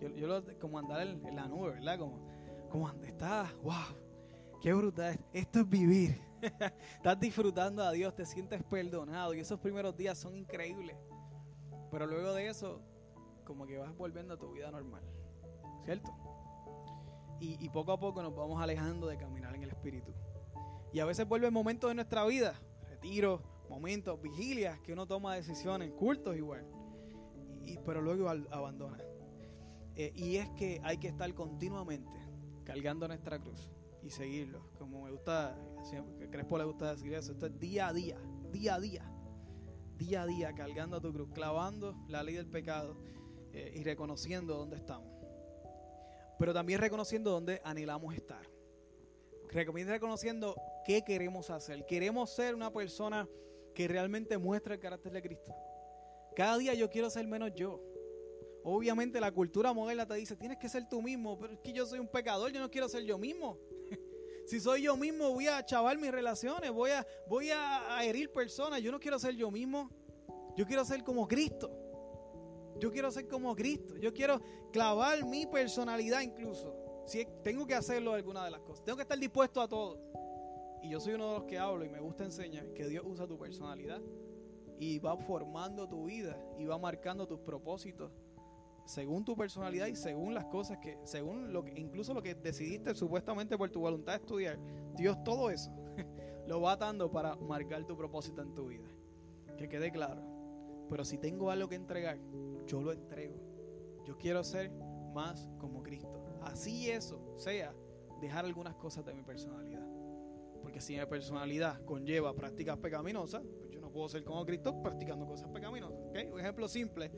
Yo, yo lo, como andar en, la nube, ¿verdad? Como, como está, wow, qué brutal. Esto es vivir. (laughs) Estás disfrutando a Dios, te sientes perdonado y esos primeros días son increíbles. Pero luego de eso, como que vas volviendo a tu vida normal, ¿cierto? Y, y poco a poco nos vamos alejando de caminar en el Espíritu. Y a veces vuelven momentos de nuestra vida, retiro, momentos, vigilias, que uno toma decisiones, cultos igual, y, pero luego abandona. Eh, y es que hay que estar continuamente cargando nuestra cruz y seguirlo. Como me gusta, siempre, Crespo le gusta decir eso, esto es día a día, día a día, día a día, cargando tu cruz, clavando la ley del pecado eh, y reconociendo dónde estamos. Pero también reconociendo dónde anhelamos estar. Reconociendo qué queremos hacer. Queremos ser una persona que realmente muestra el carácter de Cristo. Cada día yo quiero ser menos yo. Obviamente la cultura moderna te dice, tienes que ser tú mismo, pero es que yo soy un pecador, yo no quiero ser yo mismo. (laughs) si soy yo mismo, voy a chavar mis relaciones, voy a, voy a herir personas, yo no quiero ser yo mismo. Yo quiero ser como Cristo. Yo quiero ser como Cristo. Yo quiero clavar mi personalidad incluso. Si tengo que hacerlo alguna de las cosas. Tengo que estar dispuesto a todo. Y yo soy uno de los que hablo y me gusta enseñar que Dios usa tu personalidad y va formando tu vida y va marcando tus propósitos según tu personalidad y según las cosas que, según lo que, incluso lo que decidiste supuestamente por tu voluntad de estudiar. Dios todo eso (laughs) lo va atando para marcar tu propósito en tu vida. Que quede claro. Pero si tengo algo que entregar, yo lo entrego. Yo quiero ser más como Cristo. Así eso sea dejar algunas cosas de mi personalidad. Porque si mi personalidad conlleva prácticas pecaminosas, pues yo no puedo ser como Cristo practicando cosas pecaminosas. Un ejemplo simple.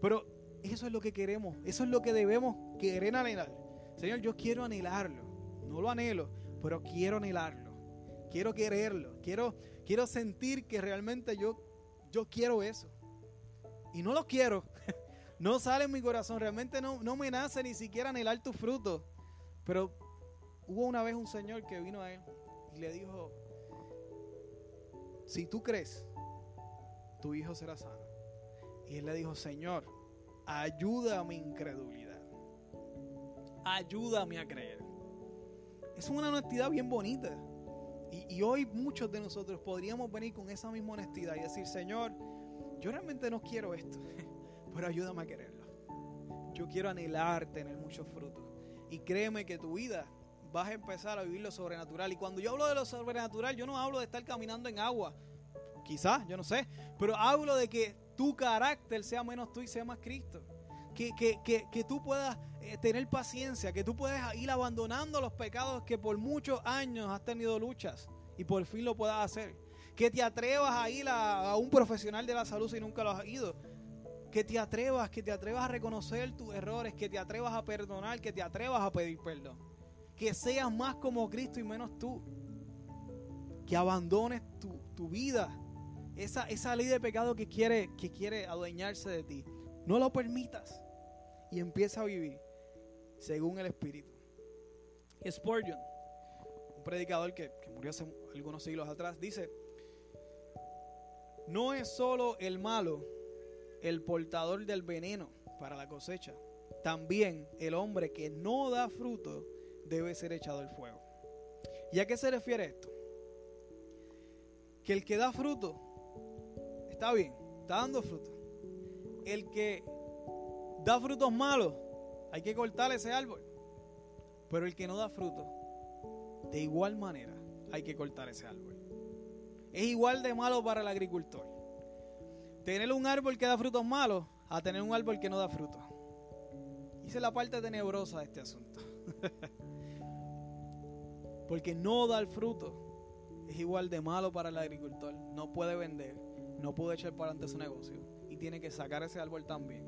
Pero eso es lo que queremos, eso es lo que debemos querer anhelar. Señor, yo quiero anhelarlo. No lo anhelo, pero quiero anhelarlo. Quiero quererlo. Quiero, quiero sentir que realmente yo, yo quiero eso. Y no lo quiero. (laughs) no sale en mi corazón. Realmente no, no me nace ni siquiera anhelar tu fruto. Pero hubo una vez un señor que vino a él y le dijo, si tú crees, tu hijo será sano. Y él le dijo, Señor, ayuda a mi incredulidad. Ayúdame a creer. Es una honestidad bien bonita. Y, hoy muchos de nosotros podríamos venir con esa misma honestidad y decir, Señor, yo realmente no quiero esto, (laughs) pero ayúdame a quererlo. Yo quiero anhelar tener muchos frutos. Y créeme que tu vida vas a empezar a vivir lo sobrenatural. Y cuando yo hablo de lo sobrenatural, yo no hablo de estar caminando en agua. Quizás, yo no sé. Pero hablo de que tu carácter sea menos tú y sea más Cristo. Que, que, que, que tú puedas eh, tener paciencia, que tú puedas ir abandonando los pecados que por muchos años has tenido luchas y por fin lo puedas hacer. Que te atrevas a ir a, a un profesional de la salud si nunca lo has ido que te atrevas, que te atrevas a reconocer tus errores, que te atrevas a perdonar, que te atrevas a pedir perdón que seas más como Cristo y menos tú. Que abandones tu, vida. Esa, esa ley de pecado que quiere, que quiere adueñarse de ti. No lo permitas. Y empieza a vivir según el Espíritu. Spurgeon, un predicador que, que murió hace algunos siglos atrás, dice, no es solo el malo el portador del veneno para la cosecha. También el hombre que no da fruto debe ser echado al fuego. ¿Y a qué se refiere esto? Que el que da fruto está bien, está dando fruto. El que da frutos malos, hay que cortar ese árbol. Pero el que no da fruto, de igual manera, hay que cortar ese árbol. Es igual de malo para el agricultor. Tener un árbol que da frutos malos a tener un árbol que no da fruto. Es la parte tenebrosa de este asunto. (laughs) Porque no da el fruto. Es igual de malo para el agricultor. No puede vender. No puede echar para adelante su negocio. Y tiene que sacar ese árbol también.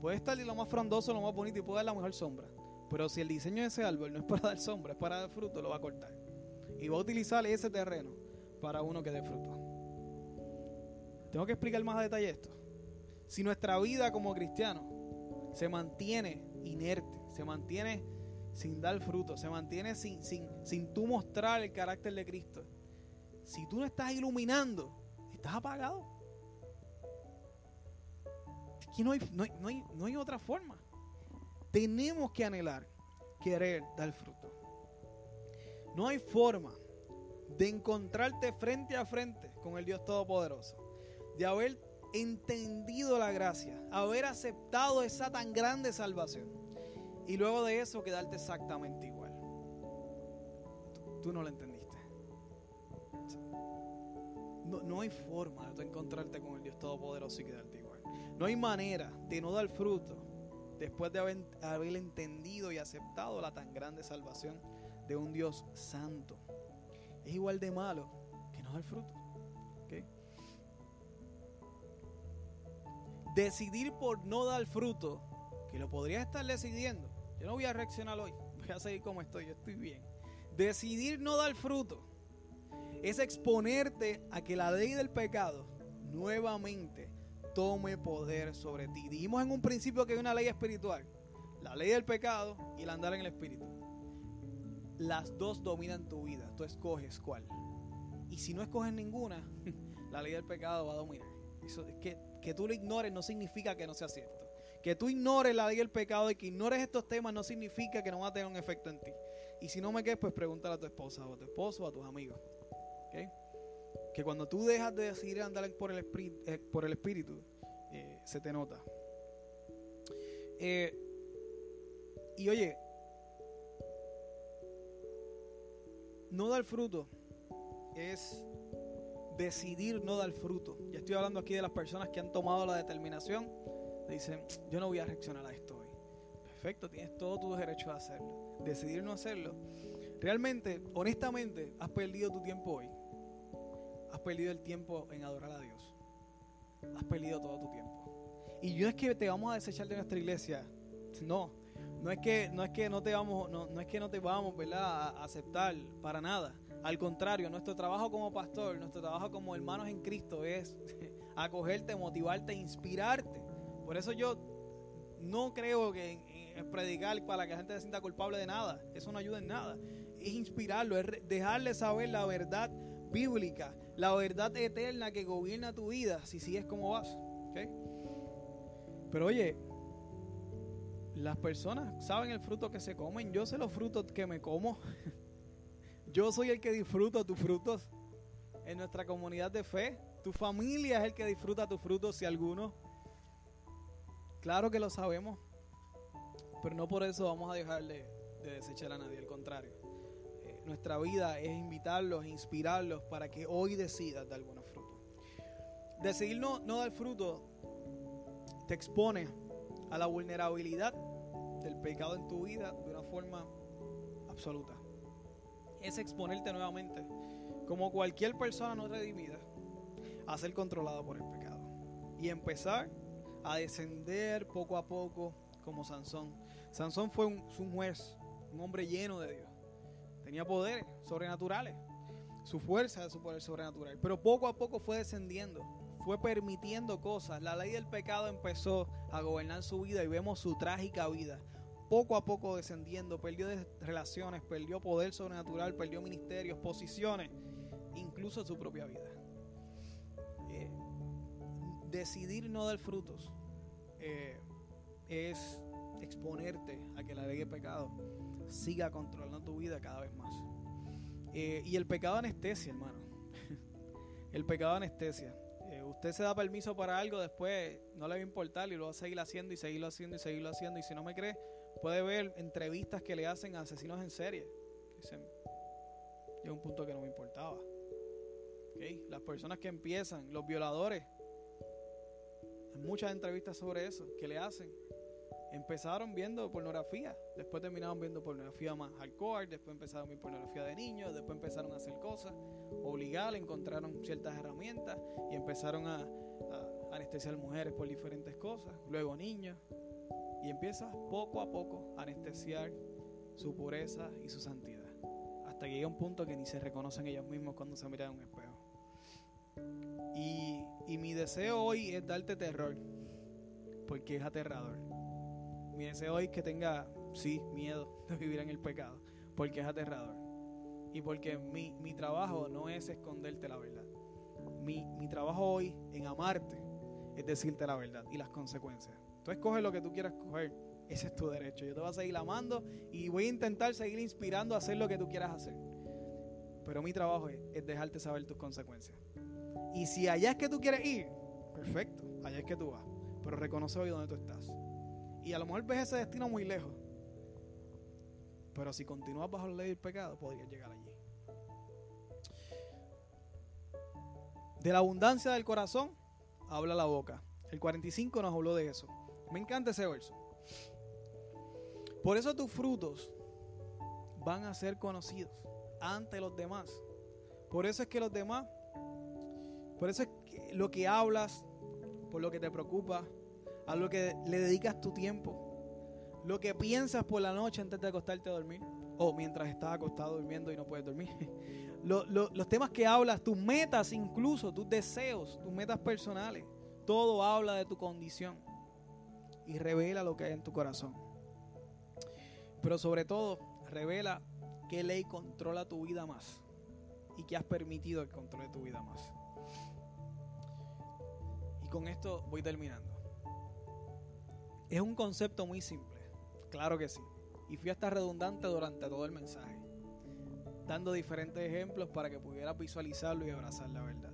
Puede estar lo más frondoso, lo más bonito y puede dar la mejor sombra. Pero si el diseño de ese árbol no es para dar sombra, es para dar fruto, lo va a cortar. Y va a utilizar ese terreno para uno que dé fruto. Tengo que explicar más a detalle esto. Si nuestra vida como cristianos se mantiene inerte, se mantiene sin dar fruto, se mantiene sin, sin, sin tú mostrar el carácter de Cristo. Si tú no estás iluminando, estás apagado. Aquí no hay, no hay, no hay otra forma. Tenemos que anhelar, querer dar fruto. No hay forma de encontrarte frente a frente con el Dios Todopoderoso, de haber entendido la gracia, haber aceptado esa tan grande salvación y luego de eso quedarte exactamente igual. Tú, no lo entendiste. No, no, hay forma de encontrarte con el Dios Todopoderoso y quedarte igual. No hay manera de no dar fruto después de haber, entendido y aceptado la tan grande salvación de un Dios santo. Es igual de malo que no dar fruto. Decidir por no dar fruto, que lo podrías estar decidiendo. Yo no voy a reaccionar hoy, voy a seguir como estoy, yo estoy bien. Decidir no dar fruto es exponerte a que la ley del pecado nuevamente tome poder sobre ti. Dijimos en un principio que hay una ley espiritual, la ley del pecado y el andar en el espíritu. Las dos dominan tu vida, tú escoges cuál. Y si no escoges ninguna, (laughs) la ley del pecado va a dominar. Que, que tú lo ignores no significa que no sea cierto. Que tú ignores la ley del pecado y que ignores estos temas no significa que no va a tener un efecto en ti. Y si no me quedes, pues pregúntale a tu esposa o a tu esposo o a tus amigos. Que cuando tú dejas de decidir andar por el, espíritu, eh, por el espíritu eh, se te nota. Eh, y oye, no dar fruto es decidir no dar fruto. Ya estoy hablando aquí de las personas que han tomado la determinación. Dicen, yo no voy a reaccionar a esto hoy. Perfecto, tienes todo tu derecho a hacerlo. Decidir no hacerlo. Realmente, honestamente, has perdido tu tiempo hoy has perdido el tiempo en adorar a Dios. Has perdido todo tu tiempo. Y no es que te vamos a desechar de nuestra iglesia. No, no es que no es que no te vamos no, no es que no te vamos, ¿verdad? a aceptar para nada. Al contrario, nuestro trabajo como pastor, nuestro trabajo como hermanos en Cristo es (laughs) acogerte, motivarte, inspirarte. Por eso yo no creo que en, predicar para que la gente se sienta culpable de nada. Eso no ayuda en nada. Es inspirarlo, es dejarle saber la verdad bíblica, la verdad eterna que gobierna tu vida si sigues como vas. Pero oye, las personas saben el fruto que se comen. Yo sé los frutos que me como. (laughs) Yo soy el que disfruta tus frutos en nuestra comunidad de fe. Tu familia es el que disfruta tus frutos, si alguno. Claro que lo sabemos. Pero no por eso vamos a dejarle de desechar a nadie, al contrario nuestra vida es invitarlos, inspirarlos para que hoy decidas dar buenos frutos. Decidir no, no dar fruto te expone a la vulnerabilidad del pecado en tu vida de una forma absoluta. Es exponerte nuevamente, como cualquier persona no redimida, a ser controlado por el pecado. Y empezar a descender poco a poco como Sansón. Sansón fue un, juez, un hombre lleno de Dios. Tenía poderes sobrenaturales, su fuerza su poder sobrenatural, pero poco a poco fue descendiendo, fue permitiendo cosas, la ley del pecado empezó a gobernar su vida y vemos su trágica vida, poco a poco descendiendo, perdió relaciones, perdió poder sobrenatural, perdió ministerios, posiciones, incluso su propia vida. Decidir no dar frutos eh, es exponerte a que la ley del pecado siga controlando tu vida cada vez más. Eh, y el pecado anestesia, hermano. (laughs) el pecado anestesia. Eh, usted se da permiso para algo, después no le va a importar y lo va a seguir haciendo y seguirlo haciendo y seguirlo haciendo. Y si no me cree, puede ver entrevistas que le hacen a asesinos en serie. Dicen, llega un punto que no me importaba. Las personas que empiezan, los violadores, muchas entrevistas sobre eso que le hacen empezaron viendo pornografía, después terminaron viendo pornografía más hardcore, después empezaron ver pornografía de niños, después empezaron a hacer cosas, obligar, encontraron ciertas herramientas y empezaron a, anestesiar mujeres por diferentes cosas, luego niños, y empieza poco a poco a anestesiar su pureza y su santidad, hasta que llega un punto que ni se reconocen ellos mismos cuando se miran en un espejo. Deseo hoy es darte terror, porque es aterrador mi deseo es que tenga, sí, miedo de vivir en el pecado, porque es aterrador. Y porque mi, mi trabajo no es esconderte la verdad. Mi, mi trabajo hoy en amarte es decirte la verdad y las consecuencias. Tú escoges lo que tú quieras coger. Ese es tu derecho. Yo te voy a seguir amando y voy a intentar seguir inspirando a hacer lo que tú quieras hacer. Pero mi trabajo es, dejarte saber tus consecuencias. Y si allá es que tú quieres ir, perfecto, allá es que tú vas. Pero reconoce hoy dónde tú estás. Y a lo mejor ves ese destino muy lejos. Pero si continúas bajo la ley del pecado, podrías llegar allí. De la abundancia del corazón habla la boca. El 45 nos habló de eso. Me encanta ese verso. Por eso tus frutos van a ser conocidos ante los demás. Por eso es que los demás, por eso es que lo que hablas, por lo que te preocupa, a lo que le dedicas tu tiempo, lo que piensas por la noche antes de acostarte a dormir, o mientras estás acostado durmiendo y no puedes dormir. (laughs) los temas que hablas, tus metas incluso, tus deseos, tus metas personales, todo habla de tu condición y revela lo que hay en tu corazón. Pero sobre todo, revela qué ley controla tu vida más y qué has permitido que controle tu vida más. Con esto voy terminando. Es un concepto muy simple, claro que sí. Y fui hasta redundante durante todo el mensaje, dando diferentes ejemplos para que pudieras visualizarlo y abrazar la verdad.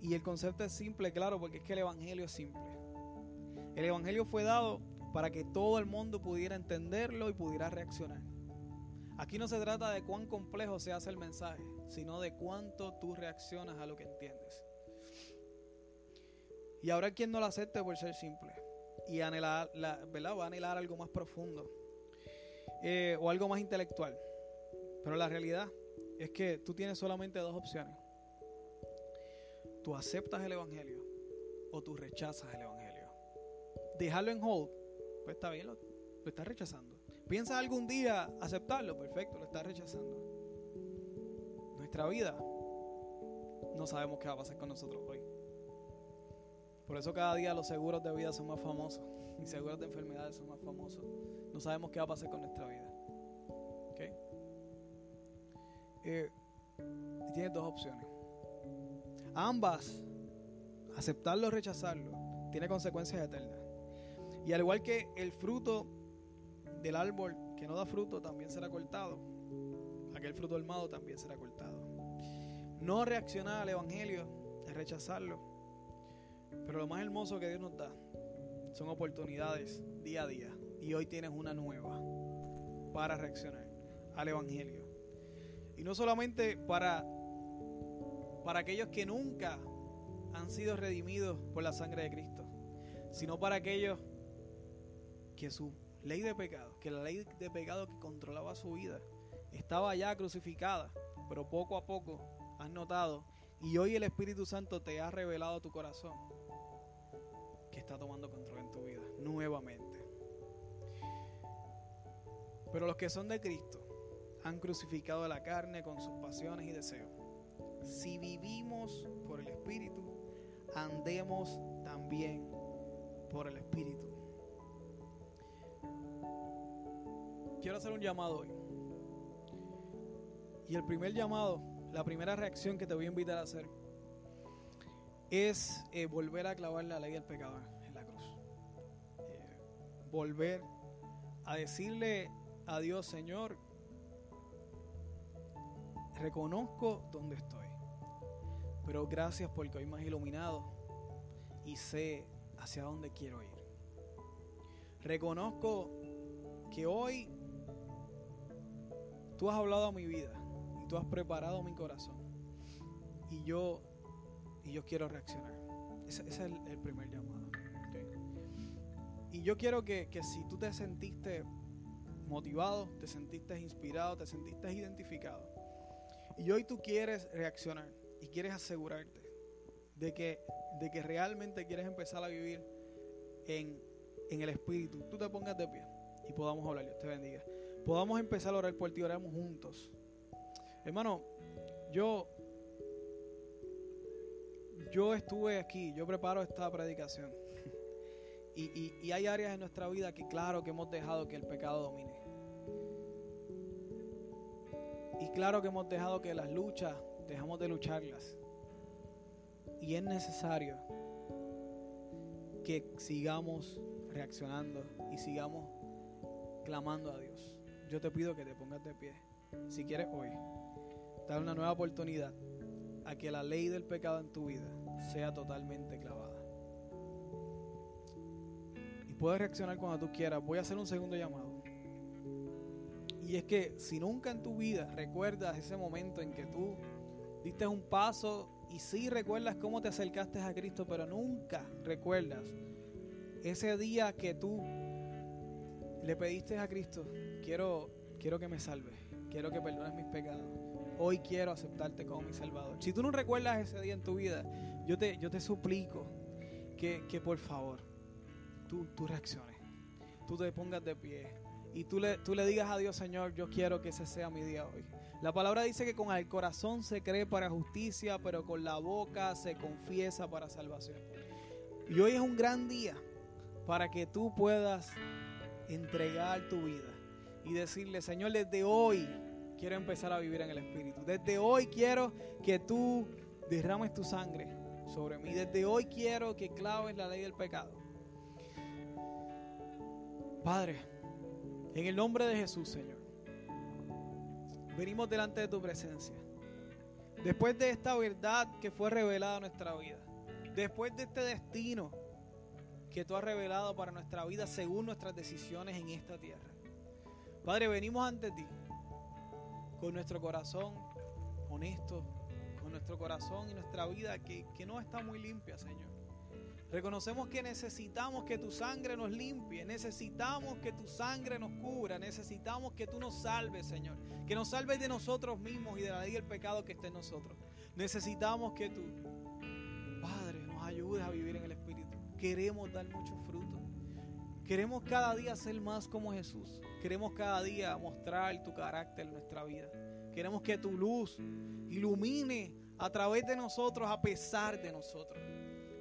Y el concepto es simple, claro, porque es que el Evangelio es simple. El Evangelio fue dado para que todo el mundo pudiera entenderlo y pudiera reaccionar. Aquí no se trata de cuán complejo se hace el mensaje, sino de cuánto tú reaccionas a lo que entiendes. Y ahora quien no lo acepte por ser simple y anhelar, ¿verdad? va a anhelar algo más profundo eh, o algo más intelectual. Pero la realidad es que tú tienes solamente dos opciones. Tú aceptas el Evangelio o tú rechazas el Evangelio. Dejarlo en hold, pues está bien, lo, estás rechazando. Piensa algún día aceptarlo, perfecto, lo estás rechazando. Nuestra vida, no sabemos qué va a pasar con nosotros hoy. Por eso cada día los seguros de vida son más famosos y seguros de enfermedades son más famosos. No sabemos qué va a pasar con nuestra vida. ¿Ok? Eh, tienes dos opciones. Ambas, aceptarlo o rechazarlo, tiene consecuencias eternas. Y al igual que el fruto del árbol que no da fruto también será cortado, aquel fruto armado también será cortado. No reaccionar al Evangelio es rechazarlo. Pero lo más hermoso que Dios nos da son oportunidades día a día. Y hoy tienes una nueva para reaccionar al Evangelio. Y no solamente para, para aquellos que nunca han sido redimidos por la sangre de Cristo, sino para aquellos que su ley de pecado, que la ley de pecado que controlaba su vida estaba ya crucificada, pero poco a poco has notado y hoy el Espíritu Santo te ha revelado tu corazón está tomando control en tu vida nuevamente. Pero los que son de Cristo han crucificado la carne con sus pasiones y deseos. Si vivimos por el Espíritu, andemos también por el Espíritu. Quiero hacer un llamado hoy. Y el primer llamado, la primera reacción que te voy a invitar a hacer es eh, volver a clavar la ley del pecado volver a decirle a Dios, Señor, reconozco dónde estoy, pero gracias porque hoy me has iluminado y sé hacia dónde quiero ir. Reconozco que hoy tú has hablado a mi vida y tú has preparado mi corazón y yo y yo quiero reaccionar. Ese, es el, primer llamado. Y yo quiero que, que si tú te sentiste motivado, te sentiste inspirado, te sentiste identificado, y hoy tú quieres reaccionar y quieres asegurarte de que, de que realmente quieres empezar a vivir en, en el Espíritu, tú te pongas de pie y podamos hablar, Dios te bendiga. Podamos empezar a orar por ti, oramos juntos. Hermano, yo yo estuve aquí, yo preparo esta predicación. Y, hay áreas en nuestra vida que claro que hemos dejado que el pecado domine. Y claro que hemos dejado que las luchas, dejamos de lucharlas. Y es necesario que sigamos reaccionando y sigamos clamando a Dios. Yo te pido que te pongas de pie. Si quieres hoy, dar una nueva oportunidad a que la ley del pecado en tu vida sea totalmente clavada. Puedes reaccionar cuando tú quieras. Voy a hacer un segundo llamado. Y es que si nunca en tu vida recuerdas ese momento en que tú diste un paso y sí recuerdas cómo te acercaste a Cristo, pero nunca recuerdas ese día que tú le pediste a Cristo, quiero, quiero que me salves, quiero que perdones mis pecados. Hoy quiero aceptarte como mi Salvador. Si tú no recuerdas ese día en tu vida, yo te, yo te suplico que, que por favor tú, tú reacciones, tú te pongas de pie y tú le, tú le digas a Dios, Señor, yo quiero que ese sea mi día hoy. La palabra dice que con el corazón se cree para justicia, pero con la boca se confiesa para salvación. Y hoy es un gran día para que tú puedas entregar tu vida y decirle, Señor, desde hoy quiero empezar a vivir en el Espíritu. Desde hoy quiero que tú derrames tu sangre sobre mí. Desde hoy quiero que claves la ley del pecado. Padre, en el nombre de Jesús, Señor, venimos delante de tu presencia. Después de esta verdad que fue revelada en nuestra vida, después de este destino que tú has revelado para nuestra vida según nuestras decisiones en esta tierra. Padre, venimos ante ti con nuestro corazón honesto, con nuestro corazón y nuestra vida que, que no está muy limpia, Señor. Reconocemos que necesitamos que tu sangre nos limpie, necesitamos que tu sangre nos cubra, necesitamos que tú nos salves, Señor. Que nos salves de nosotros mismos y de la ley del pecado que está en nosotros. Necesitamos que tú, Padre, nos ayudes a vivir en el Espíritu queremos dar mucho fruto. Queremos cada día ser más como Jesús. Queremos cada día mostrar tu carácter en nuestra vida. Queremos que tu luz ilumine a través de nosotros, a pesar de nosotros.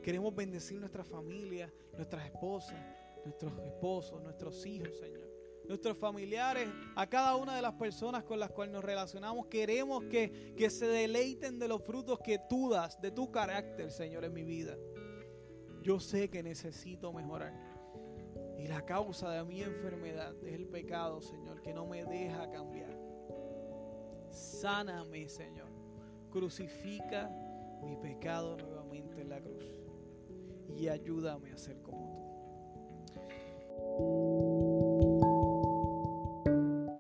Queremos bendecir nuestra familia, nuestras esposas, nuestros esposos, nuestros hijos, Señor. Nuestros familiares, a cada una de las personas con las cuales nos relacionamos, queremos que, que se deleiten de los frutos que tú das, de tu carácter, Señor, en mi vida. Yo sé que necesito mejorar. Y la causa de mi enfermedad es el pecado, Señor, que no me deja cambiar. Sáname, Señor. Crucifica mi pecado nuevamente en la cruz y ayúdame a ser como tú.